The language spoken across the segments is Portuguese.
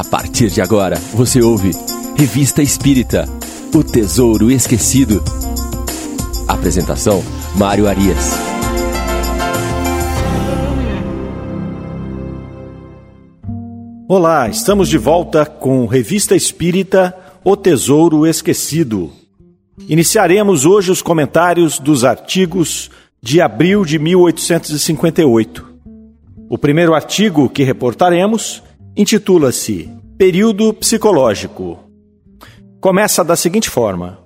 A partir de agora, você ouve Revista Espírita O Tesouro Esquecido. Apresentação: Mário Arias. Olá, estamos de volta com Revista Espírita O Tesouro Esquecido. Iniciaremos hoje os comentários dos artigos de abril de 1858. O primeiro artigo que reportaremos intitula-se Período Psicológico. Começa da seguinte forma: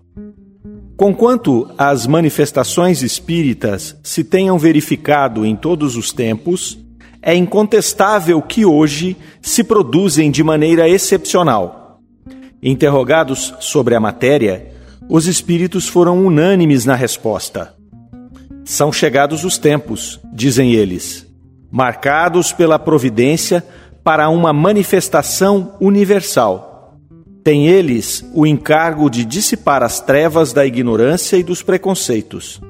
Conquanto as manifestações espíritas se tenham verificado em todos os tempos, é incontestável que hoje se produzem de maneira excepcional. Interrogados sobre a matéria, os espíritos foram unânimes na resposta. São chegados os tempos, dizem eles, marcados pela providência para uma manifestação universal. Tem eles o encargo de dissipar as trevas da ignorância e dos preconceitos.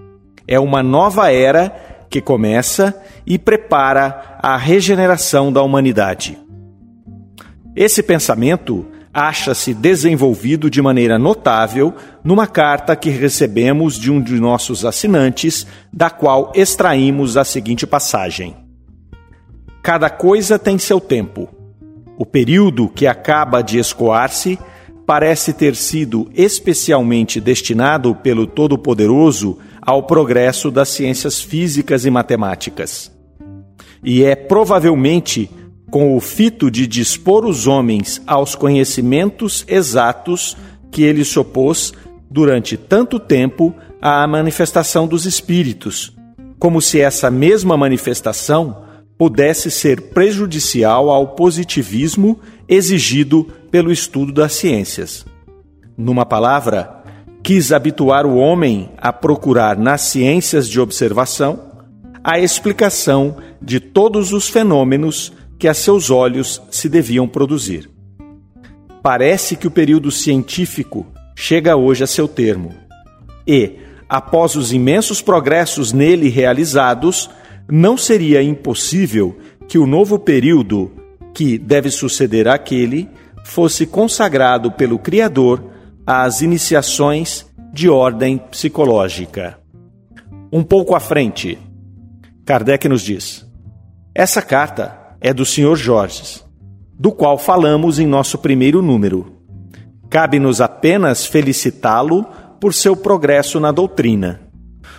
É uma nova era que começa e prepara a regeneração da humanidade. Esse pensamento acha-se desenvolvido de maneira notável numa carta que recebemos de um de nossos assinantes, da qual extraímos a seguinte passagem. Cada coisa tem seu tempo. O período que acaba de escoar-se parece ter sido especialmente destinado pelo Todo-Poderoso ao progresso das ciências físicas e matemáticas. E é provavelmente com o fito de dispor os homens aos conhecimentos exatos que ele se opôs durante tanto tempo à manifestação dos espíritos, como se essa mesma manifestação pudesse ser prejudicial ao positivismo exigido pelo estudo das ciências. Numa palavra, quis habituar o homem a procurar nas ciências de observação a explicação de todos os fenômenos que a seus olhos se deviam produzir. Parece que o período científico chega hoje a seu termo e, após os imensos progressos nele realizados, não seria impossível que o novo período, que deve suceder àquele, fosse consagrado pelo Criador às iniciações de ordem psicológica. Um pouco à frente, Kardec nos diz: essa carta é do Sr. Jorge, do qual falamos em nosso primeiro número. Cabe-nos apenas felicitá-lo por seu progresso na doutrina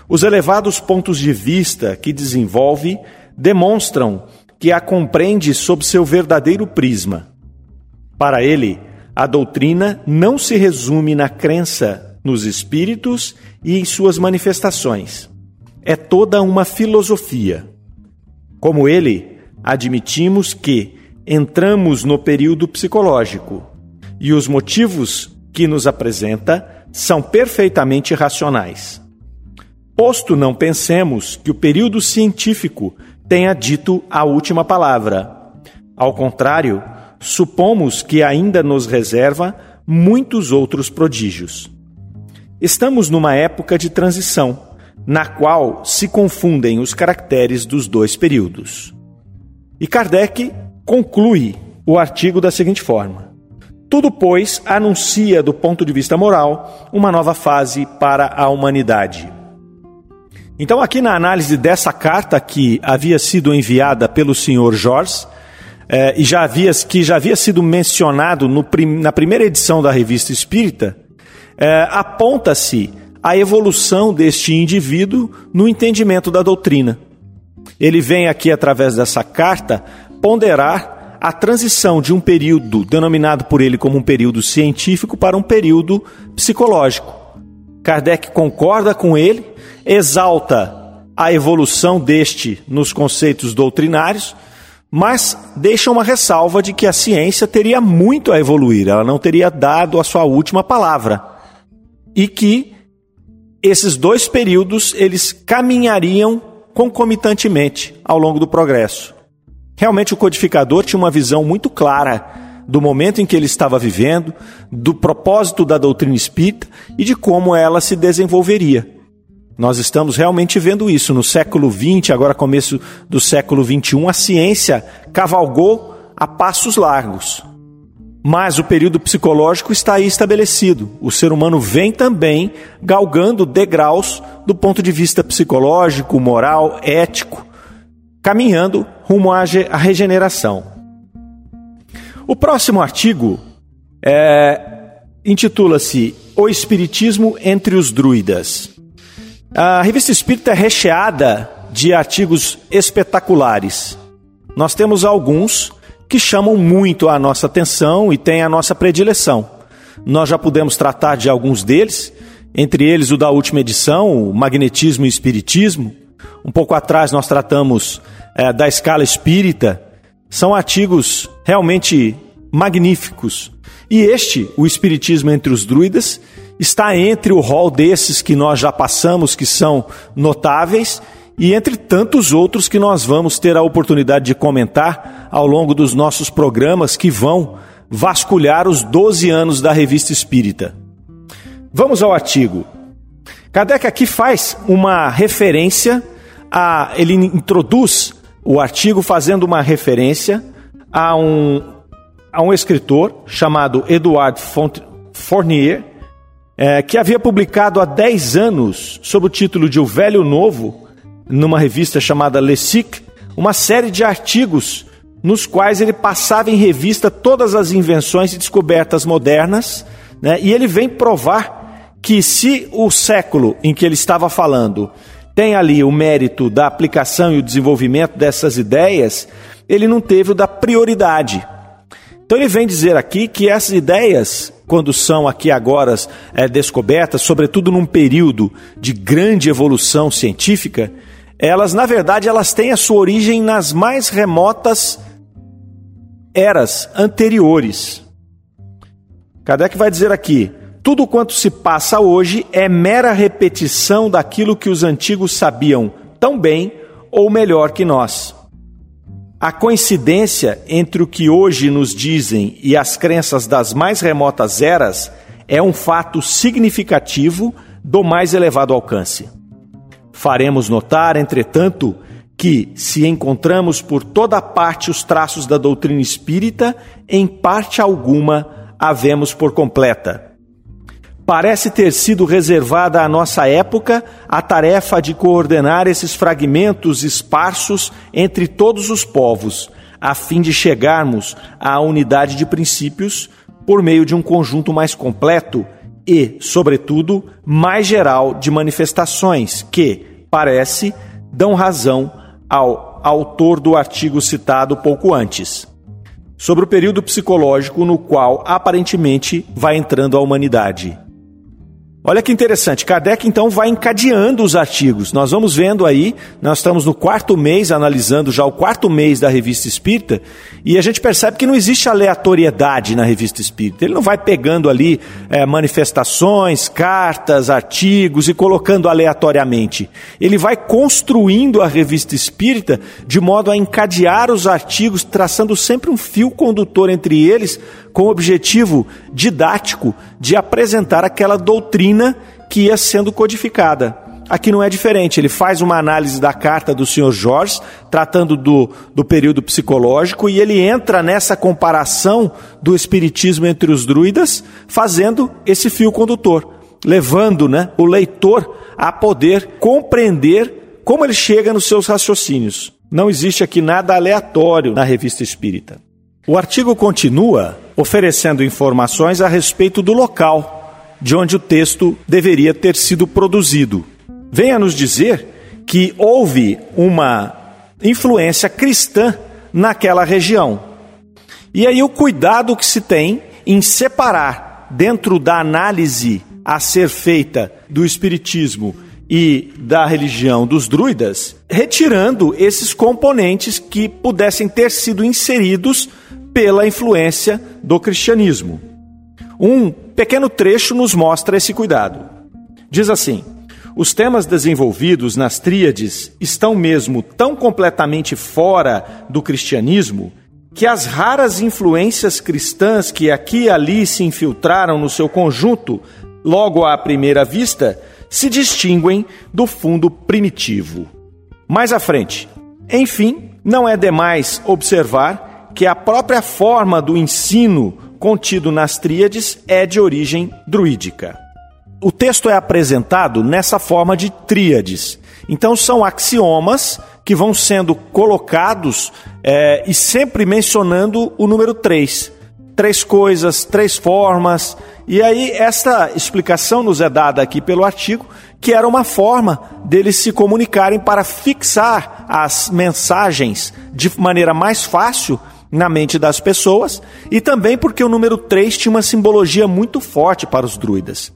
os elevados pontos de vista que desenvolve demonstram que a compreende sob seu verdadeiro prisma. Para ele, a doutrina não se resume na crença nos espíritos e em suas manifestações. É toda uma filosofia. Como ele, admitimos que entramos no período psicológico e os motivos que nos apresenta são perfeitamente racionais. Posto não pensemos que o período científico tenha dito a última palavra. Ao contrário, supomos que ainda nos reserva muitos outros prodígios. Estamos numa época de transição, na qual se confundem os caracteres dos dois períodos. E Kardec conclui o artigo da seguinte forma: Tudo, pois, anuncia, do ponto de vista moral, uma nova fase para a humanidade. Então, aqui na análise dessa carta que havia sido enviada pelo senhor Jorge, eh, e já havia, que já havia sido mencionado no, na primeira edição da Revista Espírita, eh, aponta-se a evolução deste indivíduo no entendimento da doutrina. Ele vem aqui, através dessa carta, ponderar a transição de um período denominado por ele como um período científico para um período psicológico. Kardec concorda com ele exalta a evolução deste nos conceitos doutrinários, mas deixa uma ressalva de que a ciência teria muito a evoluir, ela não teria dado a sua última palavra. E que esses dois períodos eles caminhariam concomitantemente ao longo do progresso. Realmente o codificador tinha uma visão muito clara do momento em que ele estava vivendo, do propósito da doutrina espírita e de como ela se desenvolveria. Nós estamos realmente vendo isso. No século XX, agora começo do século XXI, a ciência cavalgou a passos largos. Mas o período psicológico está aí estabelecido. O ser humano vem também galgando degraus do ponto de vista psicológico, moral, ético, caminhando rumo à regeneração. O próximo artigo é, intitula-se O Espiritismo entre os Druidas. A revista Espírita é recheada de artigos espetaculares. Nós temos alguns que chamam muito a nossa atenção e têm a nossa predileção. Nós já pudemos tratar de alguns deles, entre eles o da última edição, o Magnetismo e Espiritismo. Um pouco atrás nós tratamos é, da escala espírita. São artigos realmente magníficos. E este, o Espiritismo entre os Druidas, está entre o rol desses que nós já passamos, que são notáveis, e entre tantos outros que nós vamos ter a oportunidade de comentar ao longo dos nossos programas que vão vasculhar os 12 anos da Revista Espírita. Vamos ao artigo. Kardec aqui faz uma referência a. Ele introduz o artigo fazendo uma referência a um, a um escritor chamado Edouard Fournier, é, que havia publicado há 10 anos, sob o título de O Velho Novo, numa revista chamada Le Sic, uma série de artigos nos quais ele passava em revista todas as invenções e descobertas modernas, né? e ele vem provar que se o século em que ele estava falando tem ali o mérito da aplicação e o desenvolvimento dessas ideias, ele não teve o da prioridade. Então ele vem dizer aqui que essas ideias, quando são aqui agora é, descobertas, sobretudo num período de grande evolução científica, elas, na verdade, elas têm a sua origem nas mais remotas eras anteriores. Kardec vai dizer aqui: tudo quanto se passa hoje é mera repetição daquilo que os antigos sabiam tão bem ou melhor que nós. A coincidência entre o que hoje nos dizem e as crenças das mais remotas eras é um fato significativo do mais elevado alcance. Faremos notar, entretanto, que, se encontramos por toda parte os traços da doutrina espírita, em parte alguma havemos por completa. Parece ter sido reservada à nossa época a tarefa de coordenar esses fragmentos esparsos entre todos os povos, a fim de chegarmos à unidade de princípios por meio de um conjunto mais completo e, sobretudo, mais geral de manifestações que, parece, dão razão ao autor do artigo citado pouco antes, sobre o período psicológico no qual aparentemente vai entrando a humanidade. Olha que interessante, Kardec então vai encadeando os artigos. Nós vamos vendo aí, nós estamos no quarto mês, analisando já o quarto mês da Revista Espírita, e a gente percebe que não existe aleatoriedade na Revista Espírita. Ele não vai pegando ali é, manifestações, cartas, artigos e colocando aleatoriamente. Ele vai construindo a Revista Espírita de modo a encadear os artigos, traçando sempre um fio condutor entre eles, com o objetivo didático de apresentar aquela doutrina que ia sendo codificada. Aqui não é diferente, ele faz uma análise da carta do Sr. Jorge, tratando do, do período psicológico, e ele entra nessa comparação do espiritismo entre os druidas, fazendo esse fio condutor, levando né, o leitor a poder compreender como ele chega nos seus raciocínios. Não existe aqui nada aleatório na revista espírita. O artigo continua oferecendo informações a respeito do local de onde o texto deveria ter sido produzido. Venha nos dizer que houve uma influência cristã naquela região. E aí o cuidado que se tem em separar dentro da análise a ser feita do espiritismo e da religião dos druidas, retirando esses componentes que pudessem ter sido inseridos pela influência do cristianismo. Um pequeno trecho nos mostra esse cuidado. Diz assim: os temas desenvolvidos nas tríades estão mesmo tão completamente fora do cristianismo que as raras influências cristãs que aqui e ali se infiltraram no seu conjunto, logo à primeira vista, se distinguem do fundo primitivo. Mais à frente, enfim, não é demais observar que a própria forma do ensino contido nas tríades é de origem druídica. O texto é apresentado nessa forma de tríades. Então, são axiomas que vão sendo colocados é, e sempre mencionando o número 3. Três coisas, três formas. E aí, esta explicação nos é dada aqui pelo artigo, que era uma forma deles se comunicarem para fixar as mensagens de maneira mais fácil na mente das pessoas, e também porque o número 3 tinha uma simbologia muito forte para os druidas.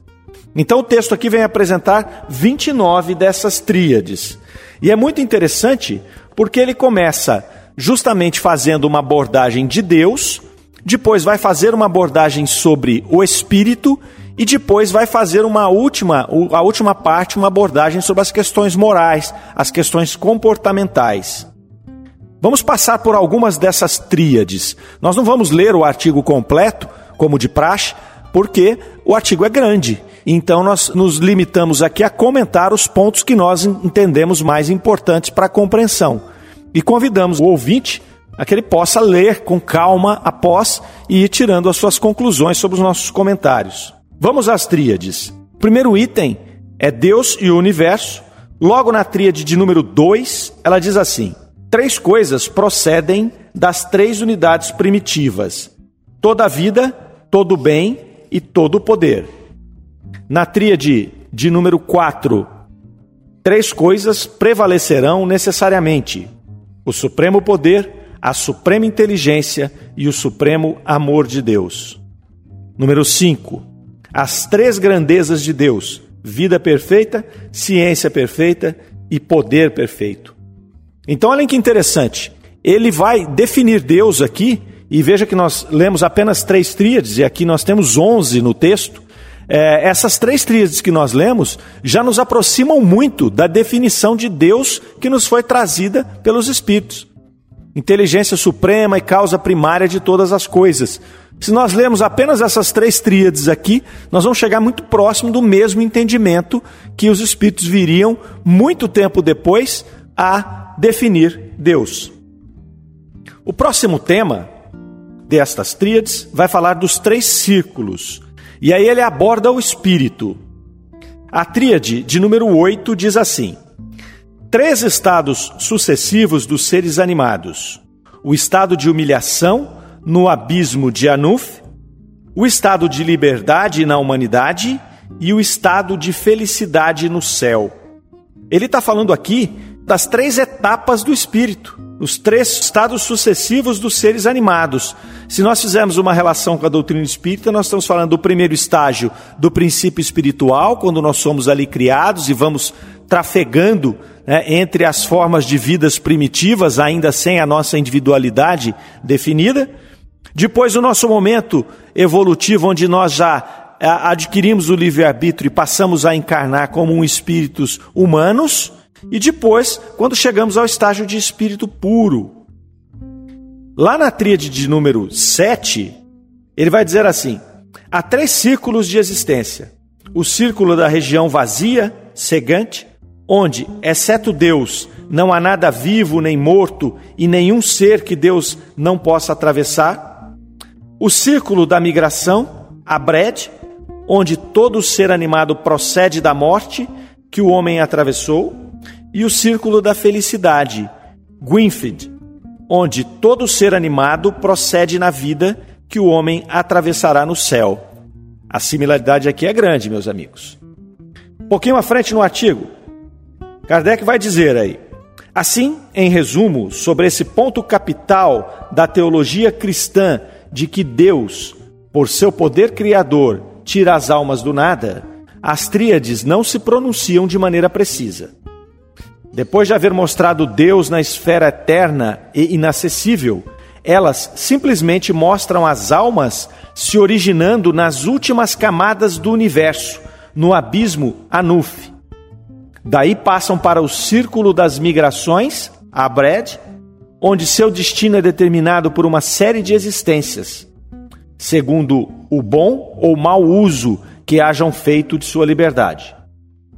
Então o texto aqui vem apresentar 29 dessas tríades. E é muito interessante porque ele começa justamente fazendo uma abordagem de Deus, depois vai fazer uma abordagem sobre o espírito e depois vai fazer uma última, a última parte, uma abordagem sobre as questões morais, as questões comportamentais. Vamos passar por algumas dessas tríades. Nós não vamos ler o artigo completo, como de praxe, porque o artigo é grande. Então nós nos limitamos aqui a comentar os pontos que nós entendemos mais importantes para a compreensão. E convidamos o ouvinte a que ele possa ler com calma após e ir tirando as suas conclusões sobre os nossos comentários. Vamos às tríades. O primeiro item é Deus e o universo. Logo na tríade de número 2, ela diz assim: Três coisas procedem das três unidades primitivas: toda a vida, todo o bem e todo o poder. Na tríade de número 4, três coisas prevalecerão necessariamente: o supremo poder, a suprema inteligência e o supremo amor de Deus. Número 5, as três grandezas de Deus: vida perfeita, ciência perfeita e poder perfeito. Então, olhem que interessante. Ele vai definir Deus aqui, e veja que nós lemos apenas três tríades, e aqui nós temos onze no texto. É, essas três tríades que nós lemos já nos aproximam muito da definição de Deus que nos foi trazida pelos Espíritos. Inteligência suprema e causa primária de todas as coisas. Se nós lemos apenas essas três tríades aqui, nós vamos chegar muito próximo do mesmo entendimento que os Espíritos viriam muito tempo depois a definir Deus. O próximo tema destas tríades vai falar dos três círculos, e aí ele aborda o espírito. A tríade de número 8 diz assim: três estados sucessivos dos seres animados: o estado de humilhação no abismo de Anuf, o estado de liberdade na humanidade e o estado de felicidade no céu. Ele está falando aqui das três etapas do espírito, os três estados sucessivos dos seres animados. Se nós fizermos uma relação com a doutrina espírita, nós estamos falando do primeiro estágio do princípio espiritual, quando nós somos ali criados e vamos trafegando né, entre as formas de vidas primitivas, ainda sem a nossa individualidade definida. Depois, o nosso momento evolutivo, onde nós já adquirimos o livre-arbítrio e passamos a encarnar como um espíritos humanos. E depois, quando chegamos ao estágio de espírito puro. Lá na tríade de número 7, ele vai dizer assim: há três círculos de existência. O círculo da região vazia, cegante, onde, exceto Deus, não há nada vivo nem morto e nenhum ser que Deus não possa atravessar. O círculo da migração, a Bred, onde todo ser animado procede da morte que o homem atravessou e o círculo da felicidade, Gwynfrid, onde todo ser animado procede na vida que o homem atravessará no céu. A similaridade aqui é grande, meus amigos. Um pouquinho à frente no artigo, Kardec vai dizer aí: Assim, em resumo, sobre esse ponto capital da teologia cristã de que Deus, por seu poder criador, tira as almas do nada, as tríades não se pronunciam de maneira precisa. Depois de haver mostrado Deus na esfera eterna e inacessível, elas simplesmente mostram as almas se originando nas últimas camadas do universo, no abismo Anuf. Daí passam para o círculo das migrações, Abred, onde seu destino é determinado por uma série de existências, segundo o bom ou mau uso que hajam feito de sua liberdade.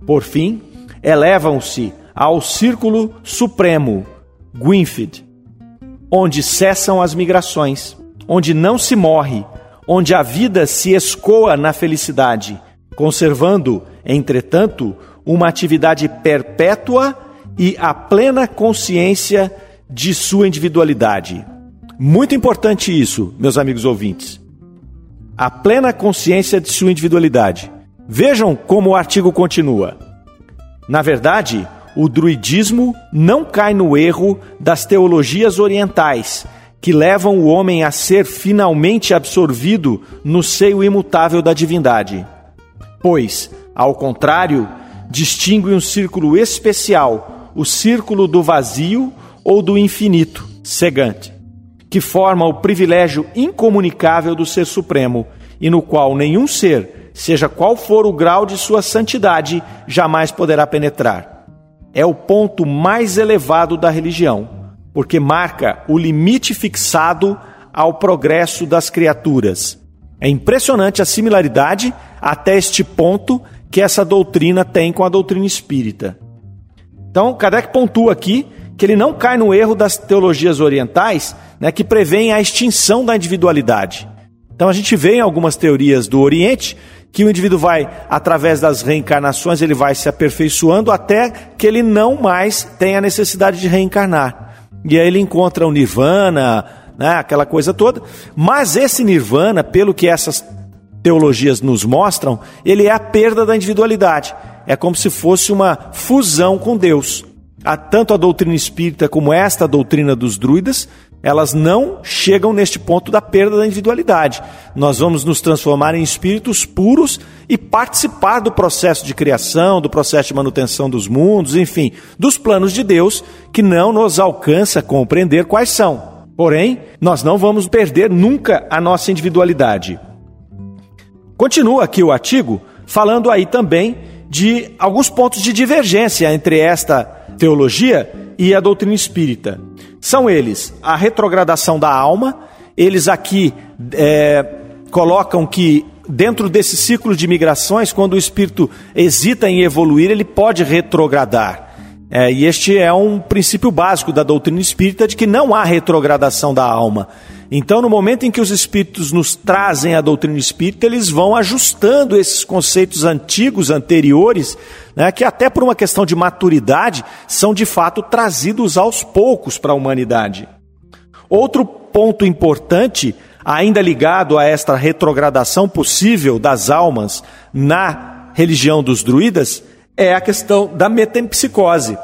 Por fim, elevam-se ao Círculo Supremo, Gwynfid, onde cessam as migrações, onde não se morre, onde a vida se escoa na felicidade, conservando, entretanto, uma atividade perpétua e a plena consciência de sua individualidade. Muito importante isso, meus amigos ouvintes. A plena consciência de sua individualidade. Vejam como o artigo continua. Na verdade, o druidismo não cai no erro das teologias orientais, que levam o homem a ser finalmente absorvido no seio imutável da divindade. Pois, ao contrário, distingue um círculo especial, o círculo do vazio ou do infinito, cegante, que forma o privilégio incomunicável do Ser Supremo e no qual nenhum ser, seja qual for o grau de sua santidade, jamais poderá penetrar. É o ponto mais elevado da religião, porque marca o limite fixado ao progresso das criaturas. É impressionante a similaridade até este ponto que essa doutrina tem com a doutrina espírita. Então, Kardec pontua aqui que ele não cai no erro das teologias orientais, né, que prevêem a extinção da individualidade. Então, a gente vê em algumas teorias do Oriente que o indivíduo vai, através das reencarnações, ele vai se aperfeiçoando até que ele não mais tenha necessidade de reencarnar. E aí ele encontra o nirvana, né, aquela coisa toda. Mas esse nirvana, pelo que essas teologias nos mostram, ele é a perda da individualidade. É como se fosse uma fusão com Deus. Tanto a doutrina espírita como esta doutrina dos druidas, elas não chegam neste ponto da perda da individualidade. Nós vamos nos transformar em espíritos puros e participar do processo de criação, do processo de manutenção dos mundos, enfim, dos planos de Deus que não nos alcança compreender quais são. Porém, nós não vamos perder nunca a nossa individualidade. Continua aqui o artigo falando aí também de alguns pontos de divergência entre esta teologia e a doutrina espírita. São eles a retrogradação da alma, eles aqui é, colocam que dentro desse ciclo de migrações, quando o espírito hesita em evoluir, ele pode retrogradar. É, e este é um princípio básico da doutrina espírita de que não há retrogradação da alma. Então, no momento em que os espíritos nos trazem a doutrina espírita, eles vão ajustando esses conceitos antigos, anteriores, né, que até por uma questão de maturidade são de fato trazidos aos poucos para a humanidade. Outro ponto importante, ainda ligado a esta retrogradação possível das almas na religião dos druidas, é a questão da metempsicose.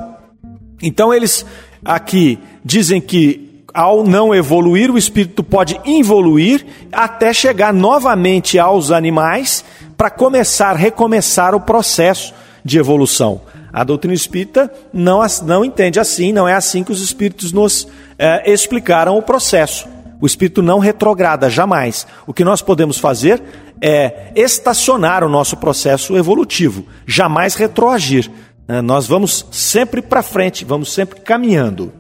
Então, eles aqui dizem que ao não evoluir, o espírito pode involuir até chegar novamente aos animais para começar, recomeçar o processo de evolução. A doutrina espírita não, não entende assim, não é assim que os espíritos nos é, explicaram o processo. O espírito não retrograda jamais. O que nós podemos fazer é estacionar o nosso processo evolutivo, jamais retroagir. É, nós vamos sempre para frente, vamos sempre caminhando.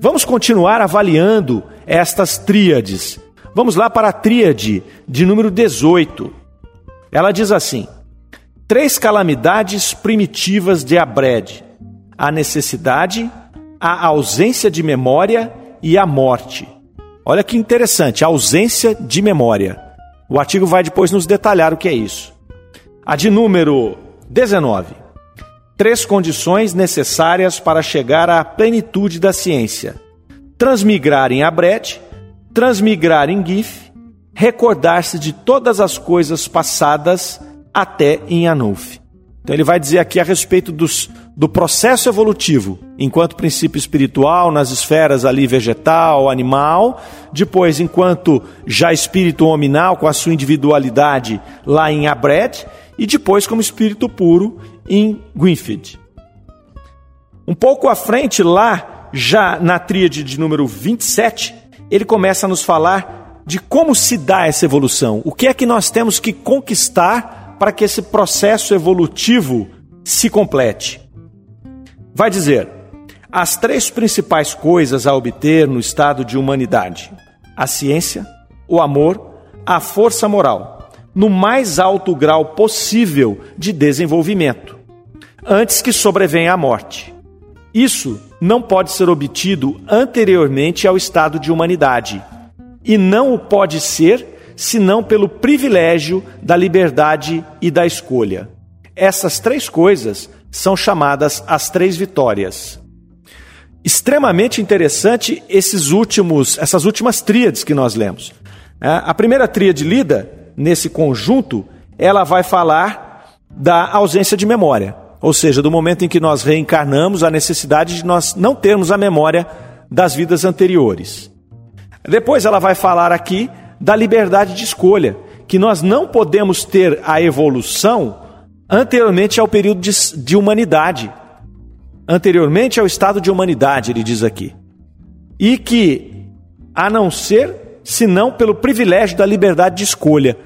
Vamos continuar avaliando estas tríades. Vamos lá para a tríade de número 18. Ela diz assim: três calamidades primitivas de Abred: a necessidade, a ausência de memória e a morte. Olha que interessante, a ausência de memória. O artigo vai depois nos detalhar o que é isso. A de número 19 três condições necessárias para chegar à plenitude da ciência: transmigrar em Abret, transmigrar em Gif, recordar-se de todas as coisas passadas até em Anuf. Então ele vai dizer aqui a respeito dos, do processo evolutivo, enquanto princípio espiritual nas esferas ali vegetal, animal, depois enquanto já espírito hominal com a sua individualidade lá em Abred, e depois como espírito puro em Gwynfield. Um pouco à frente, lá, já na tríade de número 27, ele começa a nos falar de como se dá essa evolução. O que é que nós temos que conquistar para que esse processo evolutivo se complete? Vai dizer: as três principais coisas a obter no estado de humanidade: a ciência, o amor, a força moral, no mais alto grau possível de desenvolvimento antes que sobrevenha a morte. Isso não pode ser obtido anteriormente ao estado de humanidade, e não o pode ser senão pelo privilégio da liberdade e da escolha. Essas três coisas são chamadas as três vitórias. Extremamente interessante esses últimos, essas últimas tríades que nós lemos. É, a primeira tríade lida nesse conjunto, ela vai falar da ausência de memória, ou seja, do momento em que nós reencarnamos, a necessidade de nós não termos a memória das vidas anteriores. Depois ela vai falar aqui da liberdade de escolha, que nós não podemos ter a evolução anteriormente ao período de, de humanidade, anteriormente ao estado de humanidade, ele diz aqui. E que, a não ser, senão pelo privilégio da liberdade de escolha.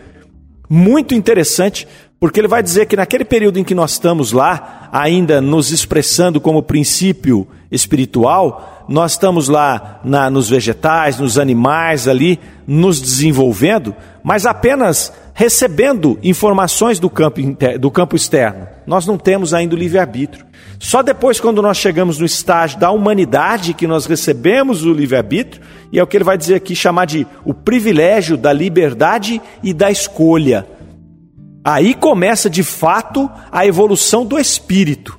Muito interessante, porque ele vai dizer que naquele período em que nós estamos lá, ainda nos expressando como princípio espiritual, nós estamos lá na, nos vegetais, nos animais ali, nos desenvolvendo, mas apenas recebendo informações do campo, do campo externo. Nós não temos ainda o livre-arbítrio. Só depois, quando nós chegamos no estágio da humanidade, que nós recebemos o livre-arbítrio, e é o que ele vai dizer aqui, chamar de o privilégio da liberdade e da escolha. Aí começa de fato a evolução do espírito.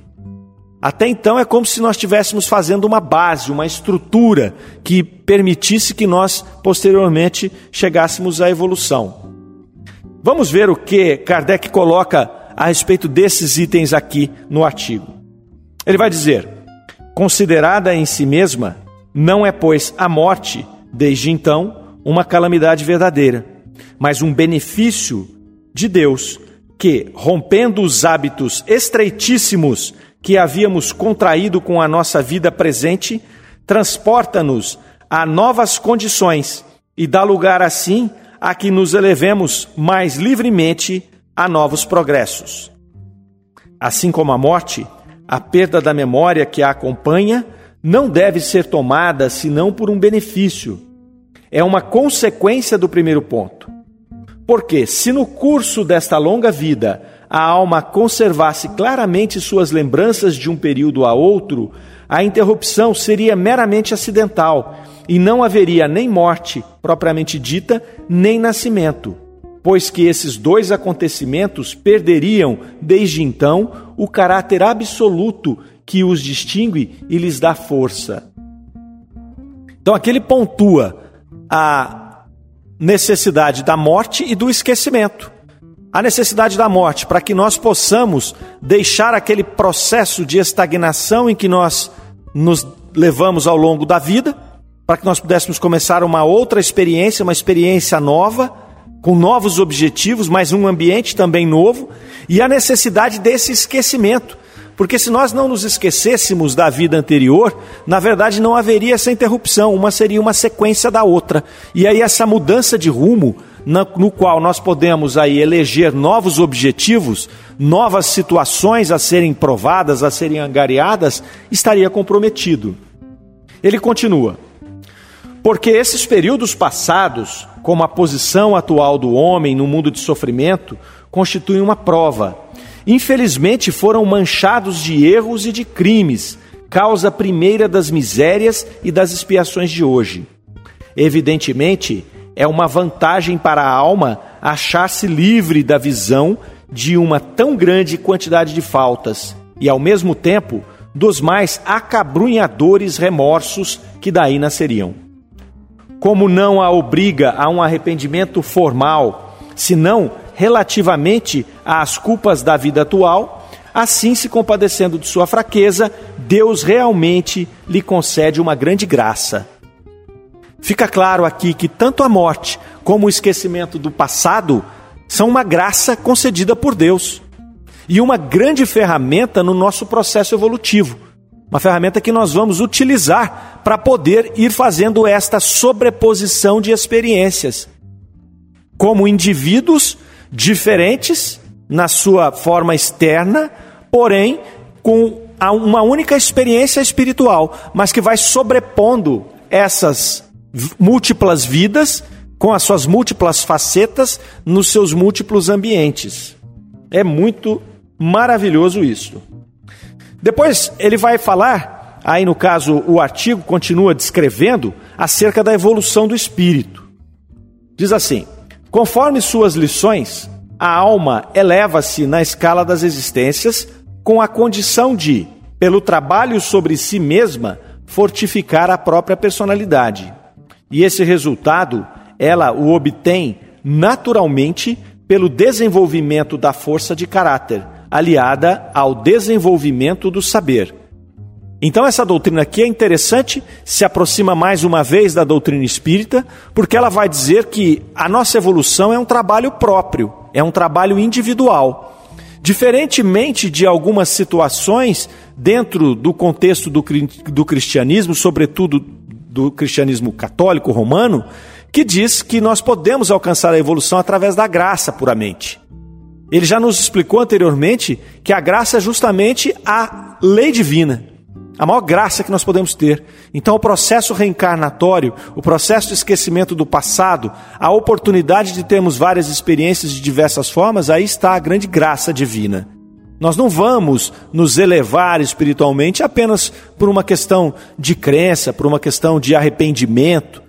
Até então é como se nós estivéssemos fazendo uma base, uma estrutura que permitisse que nós posteriormente chegássemos à evolução. Vamos ver o que Kardec coloca a respeito desses itens aqui no artigo. Ele vai dizer: considerada em si mesma, não é, pois, a morte, desde então, uma calamidade verdadeira, mas um benefício de Deus, que, rompendo os hábitos estreitíssimos que havíamos contraído com a nossa vida presente, transporta-nos a novas condições e dá lugar assim a que nos elevemos mais livremente a novos progressos. Assim como a morte, a perda da memória que a acompanha não deve ser tomada senão por um benefício. É uma consequência do primeiro ponto. Porque, se no curso desta longa vida a alma conservasse claramente suas lembranças de um período a outro, a interrupção seria meramente acidental e não haveria nem morte propriamente dita, nem nascimento, pois que esses dois acontecimentos perderiam, desde então, o caráter absoluto que os distingue e lhes dá força. Então, aqui ele pontua a necessidade da morte e do esquecimento. A necessidade da morte para que nós possamos deixar aquele processo de estagnação em que nós nos levamos ao longo da vida, para que nós pudéssemos começar uma outra experiência, uma experiência nova, com novos objetivos, mas um ambiente também novo, e a necessidade desse esquecimento porque se nós não nos esquecêssemos da vida anterior, na verdade não haveria essa interrupção, uma seria uma sequência da outra. E aí essa mudança de rumo, no qual nós podemos aí eleger novos objetivos, novas situações a serem provadas, a serem angariadas, estaria comprometido. Ele continua: porque esses períodos passados, como a posição atual do homem no mundo de sofrimento, constituem uma prova infelizmente foram manchados de erros e de crimes, causa primeira das misérias e das expiações de hoje. Evidentemente, é uma vantagem para a alma achar-se livre da visão de uma tão grande quantidade de faltas e, ao mesmo tempo, dos mais acabrunhadores remorsos que daí nasceriam. Como não a obriga a um arrependimento formal, senão relativamente às culpas da vida atual, assim se compadecendo de sua fraqueza, Deus realmente lhe concede uma grande graça. Fica claro aqui que tanto a morte como o esquecimento do passado são uma graça concedida por Deus e uma grande ferramenta no nosso processo evolutivo. Uma ferramenta que nós vamos utilizar para poder ir fazendo esta sobreposição de experiências. Como indivíduos diferentes na sua forma externa, porém com uma única experiência espiritual, mas que vai sobrepondo essas múltiplas vidas com as suas múltiplas facetas nos seus múltiplos ambientes. É muito maravilhoso isso. Depois ele vai falar aí no caso o artigo continua descrevendo acerca da evolução do espírito. Diz assim: conforme suas lições, a alma eleva-se na escala das existências com a condição de, pelo trabalho sobre si mesma, fortificar a própria personalidade. E esse resultado ela o obtém naturalmente pelo desenvolvimento da força de caráter, aliada ao desenvolvimento do saber. Então, essa doutrina aqui é interessante, se aproxima mais uma vez da doutrina espírita, porque ela vai dizer que a nossa evolução é um trabalho próprio, é um trabalho individual. Diferentemente de algumas situações dentro do contexto do, do cristianismo, sobretudo do cristianismo católico romano, que diz que nós podemos alcançar a evolução através da graça puramente. Ele já nos explicou anteriormente que a graça é justamente a lei divina, a maior graça que nós podemos ter. Então, o processo reencarnatório, o processo de esquecimento do passado, a oportunidade de termos várias experiências de diversas formas, aí está a grande graça divina. Nós não vamos nos elevar espiritualmente apenas por uma questão de crença, por uma questão de arrependimento.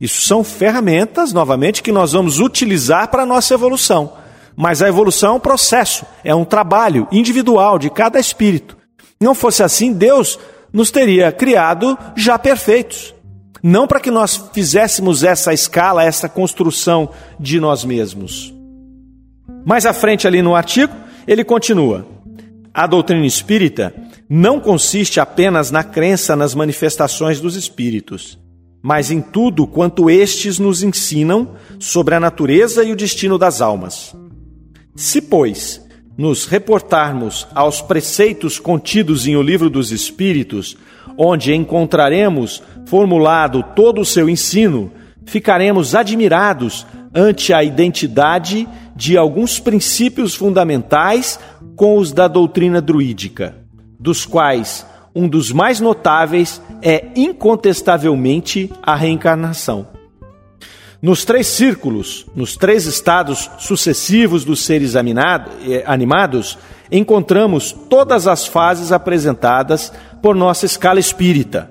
Isso são ferramentas, novamente, que nós vamos utilizar para a nossa evolução. Mas a evolução é um processo, é um trabalho individual de cada espírito. Não fosse assim, Deus nos teria criado já perfeitos. Não para que nós fizéssemos essa escala, essa construção de nós mesmos. Mais à frente, ali no artigo, ele continua: A doutrina espírita não consiste apenas na crença nas manifestações dos espíritos mas em tudo quanto estes nos ensinam sobre a natureza e o destino das almas. Se, pois, nos reportarmos aos preceitos contidos em O Livro dos Espíritos, onde encontraremos formulado todo o seu ensino, ficaremos admirados ante a identidade de alguns princípios fundamentais com os da doutrina druídica, dos quais um dos mais notáveis é incontestavelmente a reencarnação. Nos três círculos, nos três estados sucessivos dos seres eh, animados, encontramos todas as fases apresentadas por nossa escala espírita.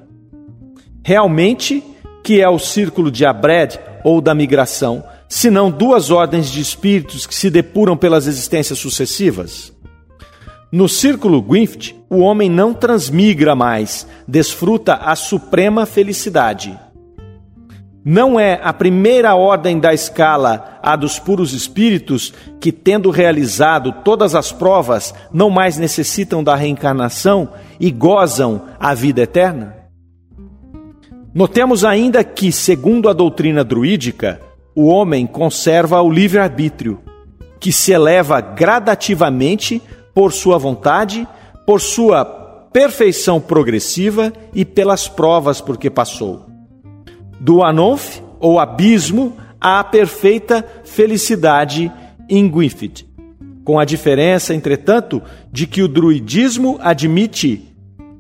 Realmente, que é o círculo de Abred ou da migração, senão duas ordens de espíritos que se depuram pelas existências sucessivas? No círculo Gwynft, o homem não transmigra mais, desfruta a suprema felicidade. Não é a primeira ordem da escala a dos puros espíritos que, tendo realizado todas as provas, não mais necessitam da reencarnação e gozam a vida eterna? Notemos ainda que, segundo a doutrina druídica, o homem conserva o livre-arbítrio, que se eleva gradativamente por sua vontade, por sua perfeição progressiva e pelas provas por que passou. Do Anonf, ou abismo, à perfeita felicidade em Gwynfit. Com a diferença, entretanto, de que o druidismo admite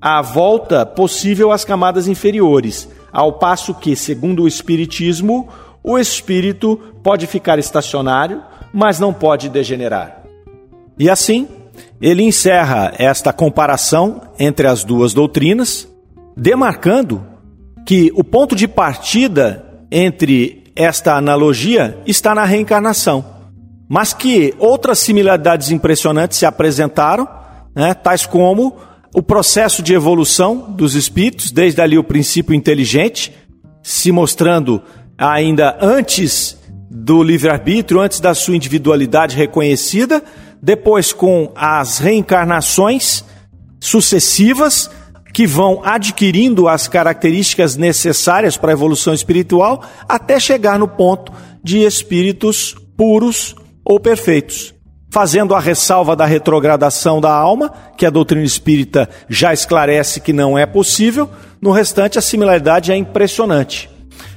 a volta possível às camadas inferiores, ao passo que, segundo o espiritismo, o espírito pode ficar estacionário, mas não pode degenerar. E assim, ele encerra esta comparação entre as duas doutrinas, demarcando que o ponto de partida entre esta analogia está na reencarnação, mas que outras similaridades impressionantes se apresentaram, né, tais como o processo de evolução dos espíritos, desde ali o princípio inteligente, se mostrando ainda antes do livre-arbítrio, antes da sua individualidade reconhecida, depois com as reencarnações sucessivas que vão adquirindo as características necessárias para a evolução espiritual até chegar no ponto de espíritos puros ou perfeitos. Fazendo a ressalva da retrogradação da alma, que a doutrina espírita já esclarece que não é possível, no restante a similaridade é impressionante.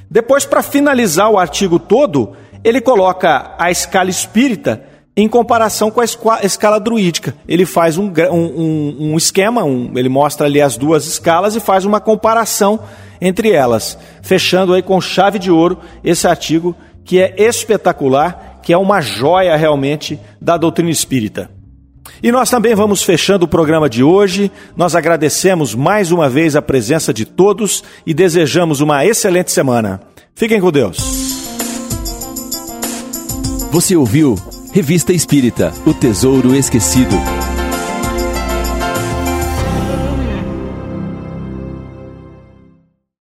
Depois, para finalizar o artigo todo, ele coloca a escala espírita em comparação com a escala druídica. Ele faz um, um, um esquema, um, ele mostra ali as duas escalas e faz uma comparação entre elas, fechando aí com chave de ouro esse artigo que é espetacular, que é uma joia realmente da doutrina espírita. E nós também vamos fechando o programa de hoje. Nós agradecemos mais uma vez a presença de todos e desejamos uma excelente semana. Fiquem com Deus. Você ouviu Revista Espírita O Tesouro Esquecido.